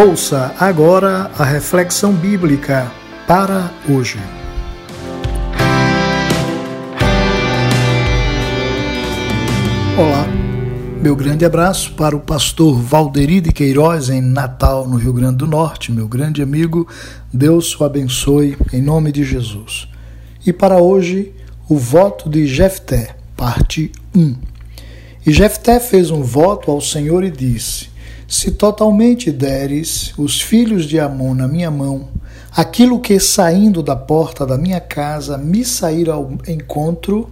Ouça agora a reflexão bíblica para hoje. Olá, meu grande abraço para o pastor Valderi de Queiroz, em Natal, no Rio Grande do Norte, meu grande amigo. Deus o abençoe, em nome de Jesus. E para hoje, o voto de Jefté, parte 1. E Jefté fez um voto ao Senhor e disse: Se totalmente deres os filhos de Amon na minha mão, aquilo que saindo da porta da minha casa me sair ao encontro,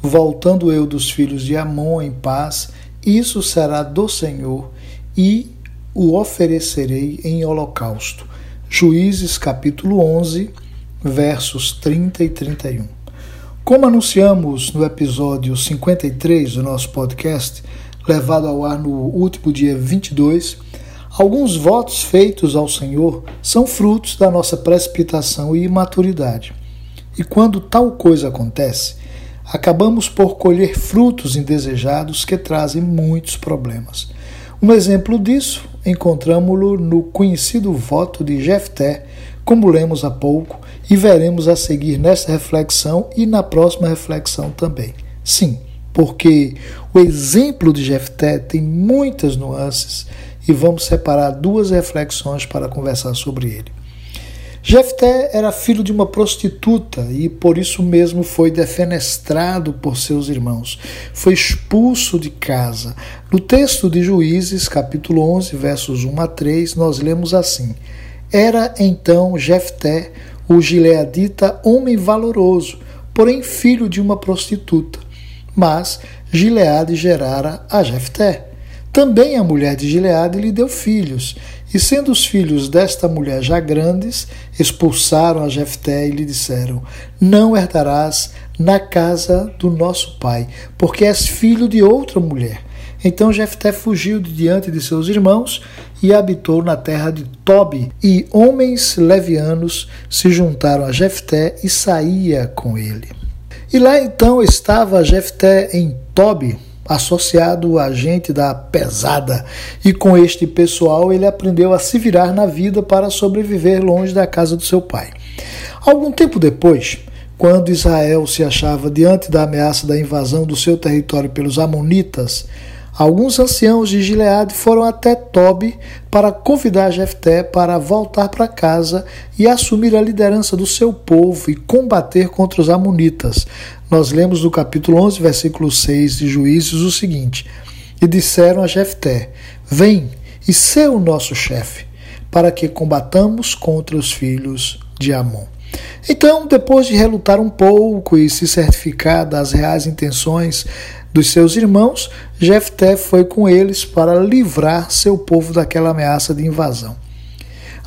voltando eu dos filhos de Amon em paz, isso será do Senhor e o oferecerei em holocausto. Juízes capítulo 11, versos 30 e 31. Como anunciamos no episódio 53 do nosso podcast, levado ao ar no último dia 22, alguns votos feitos ao Senhor são frutos da nossa precipitação e imaturidade. E quando tal coisa acontece, acabamos por colher frutos indesejados que trazem muitos problemas. Um exemplo disso encontramos-lo no conhecido voto de Jefté, como lemos há pouco, e veremos a seguir nesta reflexão e na próxima reflexão também. Sim, porque o exemplo de Jefté tem muitas nuances e vamos separar duas reflexões para conversar sobre ele. Jefté era filho de uma prostituta e por isso mesmo foi defenestrado por seus irmãos. Foi expulso de casa. No texto de Juízes, capítulo 11, versos 1 a 3, nós lemos assim: era então Jefté, o gileadita, homem valoroso, porém filho de uma prostituta. Mas Gileade gerara a Jefté. Também a mulher de Gileade lhe deu filhos, e sendo os filhos desta mulher já grandes, expulsaram a Jefté e lhe disseram: Não herdarás na casa do nosso pai, porque és filho de outra mulher. Então Jefté fugiu de diante de seus irmãos e habitou na terra de Tobi, e homens levianos se juntaram a Jefté e saía com ele. E lá então estava Jefté em Tobi, associado a gente da pesada, e com este pessoal ele aprendeu a se virar na vida para sobreviver longe da casa do seu pai. Algum tempo depois, quando Israel se achava diante da ameaça da invasão do seu território pelos Amonitas, Alguns anciãos de Gileade foram até Tobi para convidar Jefté para voltar para casa e assumir a liderança do seu povo e combater contra os amonitas. Nós lemos no capítulo 11, versículo 6 de Juízes o seguinte: E disseram a Jefté: Vem e sê o nosso chefe, para que combatamos contra os filhos de Amon. Então, depois de relutar um pouco e se certificar das reais intenções dos seus irmãos, Jefté foi com eles para livrar seu povo daquela ameaça de invasão.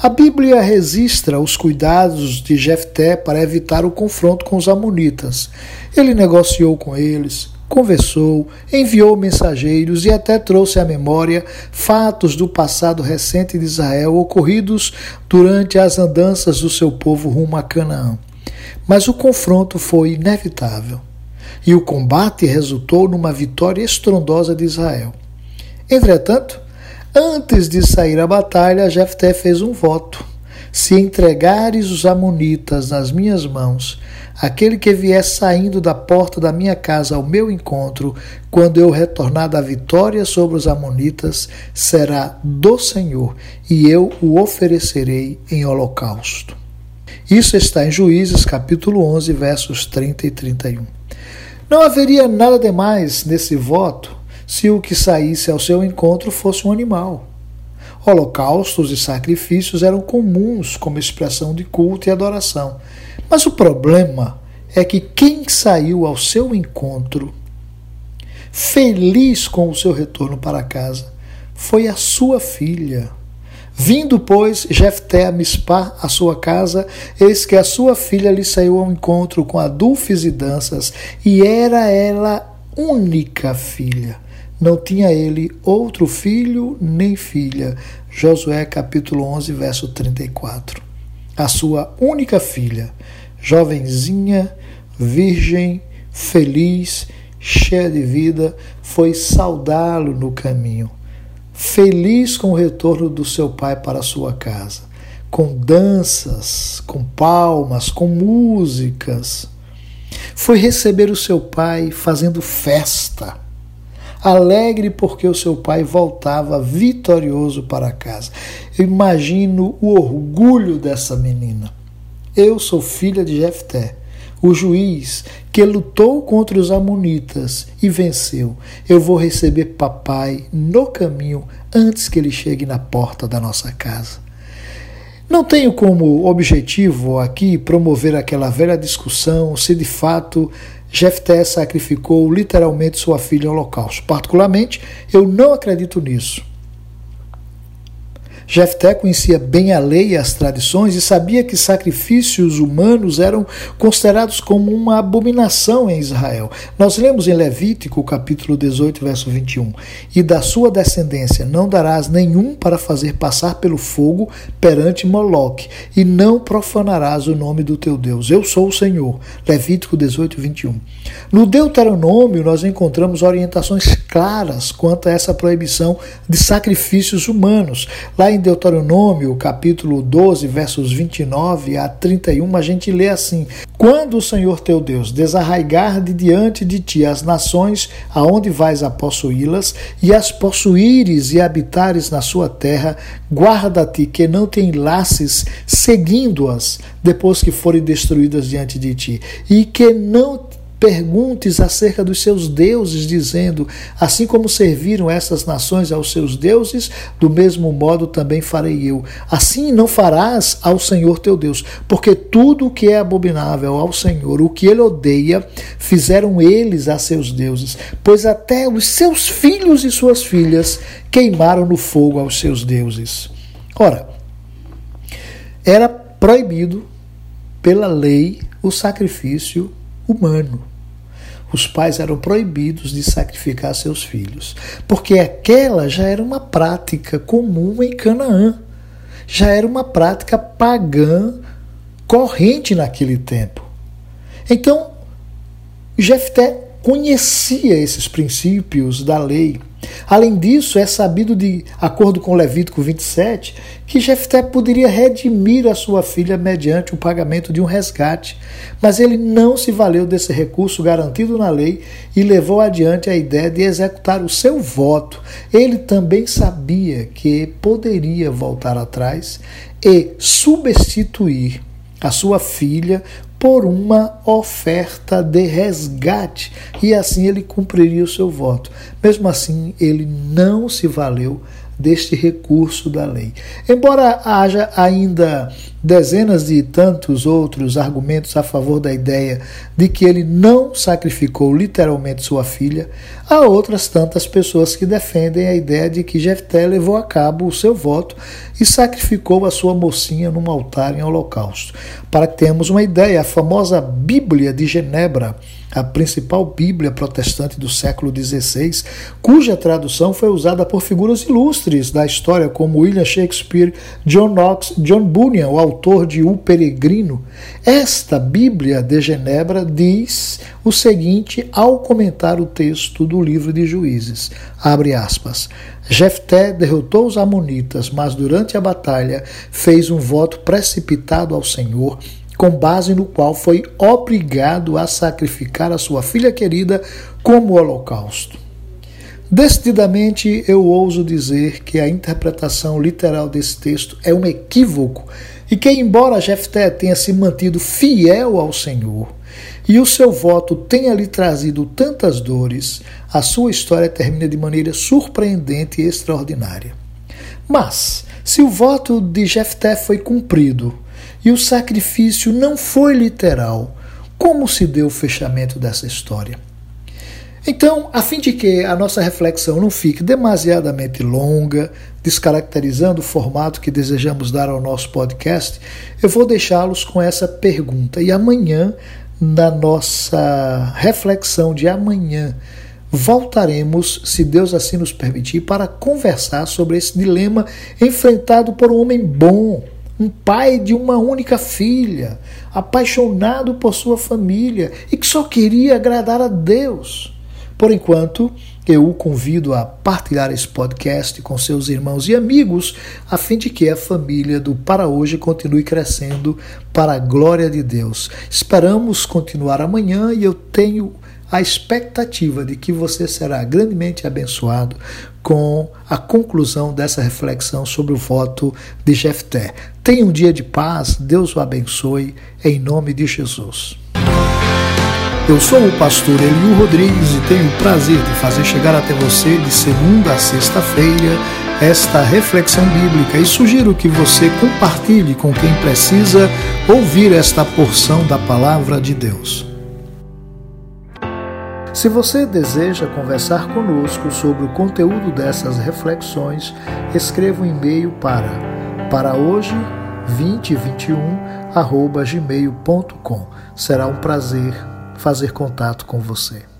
A Bíblia registra os cuidados de Jefté para evitar o confronto com os amonitas. Ele negociou com eles, conversou, enviou mensageiros e até trouxe à memória fatos do passado recente de Israel ocorridos durante as andanças do seu povo rumo a Canaã. Mas o confronto foi inevitável e o combate resultou numa vitória estrondosa de Israel. Entretanto, antes de sair à batalha, Jefté fez um voto: Se entregares os amonitas nas minhas mãos, aquele que vier saindo da porta da minha casa ao meu encontro, quando eu retornar da vitória sobre os amonitas, será do Senhor, e eu o oferecerei em holocausto. Isso está em Juízes capítulo 11, versos 30 e 31. Não haveria nada demais nesse voto se o que saísse ao seu encontro fosse um animal. Holocaustos e sacrifícios eram comuns como expressão de culto e adoração. Mas o problema é que quem saiu ao seu encontro, feliz com o seu retorno para casa, foi a sua filha Vindo, pois, Jefté a Mispá, a sua casa, eis que a sua filha lhe saiu ao encontro com adulfes e danças, e era ela única filha. Não tinha ele outro filho nem filha. Josué capítulo 11, verso 34. A sua única filha, jovenzinha, virgem, feliz, cheia de vida, foi saudá-lo no caminho feliz com o retorno do seu pai para sua casa, com danças, com palmas, com músicas. Foi receber o seu pai fazendo festa, alegre porque o seu pai voltava vitorioso para casa. Eu imagino o orgulho dessa menina. Eu sou filha de Jefté o juiz que lutou contra os Amonitas e venceu. Eu vou receber papai no caminho antes que ele chegue na porta da nossa casa. Não tenho como objetivo aqui promover aquela velha discussão se de fato Jefté sacrificou literalmente sua filha em holocausto. Particularmente, eu não acredito nisso. Jefté conhecia bem a lei e as tradições e sabia que sacrifícios humanos eram considerados como uma abominação em Israel. Nós lemos em Levítico, capítulo 18, verso 21, e da sua descendência não darás nenhum para fazer passar pelo fogo perante Moloque, e não profanarás o nome do teu Deus. Eu sou o Senhor. Levítico 18, 21. No Deuteronômio, nós encontramos orientações claras quanto a essa proibição de sacrifícios humanos. Lá em Deuteronômio, capítulo 12, versos 29 a 31, a gente lê assim: Quando o Senhor teu Deus desarraigar de diante de ti as nações aonde vais a possuí-las, e as possuíres e habitares na sua terra, guarda-te que não te enlaces seguindo-as depois que forem destruídas diante de ti, e que não perguntes acerca dos seus deuses, dizendo: Assim como serviram essas nações aos seus deuses, do mesmo modo também farei eu. Assim não farás ao Senhor teu Deus, porque tudo o que é abominável ao Senhor, o que ele odeia, fizeram eles a seus deuses, pois até os seus filhos e suas filhas queimaram no fogo aos seus deuses. Ora, era proibido pela lei o sacrifício humano os pais eram proibidos de sacrificar seus filhos, porque aquela já era uma prática comum em Canaã, já era uma prática pagã corrente naquele tempo. Então, Jefté conhecia esses princípios da lei Além disso, é sabido, de acordo com Levítico 27, que Jefté poderia redimir a sua filha mediante o pagamento de um resgate, mas ele não se valeu desse recurso garantido na lei e levou adiante a ideia de executar o seu voto. Ele também sabia que poderia voltar atrás e substituir a sua filha por uma oferta de resgate, e assim ele cumpriria o seu voto. Mesmo assim, ele não se valeu deste recurso da lei. Embora haja ainda dezenas de tantos outros argumentos a favor da ideia de que ele não sacrificou literalmente sua filha, há outras tantas pessoas que defendem a ideia de que Jefté levou a cabo o seu voto e sacrificou a sua mocinha num altar em holocausto. Para que tenhamos uma ideia, a famosa Bíblia de Genebra a principal Bíblia protestante do século XVI, cuja tradução foi usada por figuras ilustres da história como William Shakespeare, John Knox, John Bunyan, o autor de O Peregrino. Esta Bíblia de Genebra diz o seguinte ao comentar o texto do livro de Juízes, abre aspas, Jefté derrotou os amonitas, mas durante a batalha fez um voto precipitado ao Senhor com base no qual foi obrigado a sacrificar a sua filha querida como holocausto. Decididamente eu ouso dizer que a interpretação literal desse texto é um equívoco e que, embora Jefté tenha se mantido fiel ao Senhor e o seu voto tenha lhe trazido tantas dores, a sua história termina de maneira surpreendente e extraordinária. Mas, se o voto de Jefté foi cumprido, e o sacrifício não foi literal. Como se deu o fechamento dessa história? Então, a fim de que a nossa reflexão não fique demasiadamente longa, descaracterizando o formato que desejamos dar ao nosso podcast, eu vou deixá-los com essa pergunta. E amanhã, na nossa reflexão de amanhã, voltaremos, se Deus assim nos permitir, para conversar sobre esse dilema enfrentado por um homem bom, um pai de uma única filha, apaixonado por sua família e que só queria agradar a Deus. Por enquanto, eu o convido a partilhar esse podcast com seus irmãos e amigos, a fim de que a família do Para Hoje continue crescendo para a glória de Deus. Esperamos continuar amanhã e eu tenho a expectativa de que você será grandemente abençoado com a conclusão dessa reflexão sobre o voto de Jefté. Tenha um dia de paz, Deus o abençoe, em nome de Jesus. Eu sou o pastor Eliu Rodrigues e tenho o prazer de fazer chegar até você de segunda a sexta-feira esta reflexão bíblica e sugiro que você compartilhe com quem precisa ouvir esta porção da palavra de Deus. Se você deseja conversar conosco sobre o conteúdo dessas reflexões, escreva um e-mail para para hoje 2021 gmail.com. Será um prazer fazer contato com você.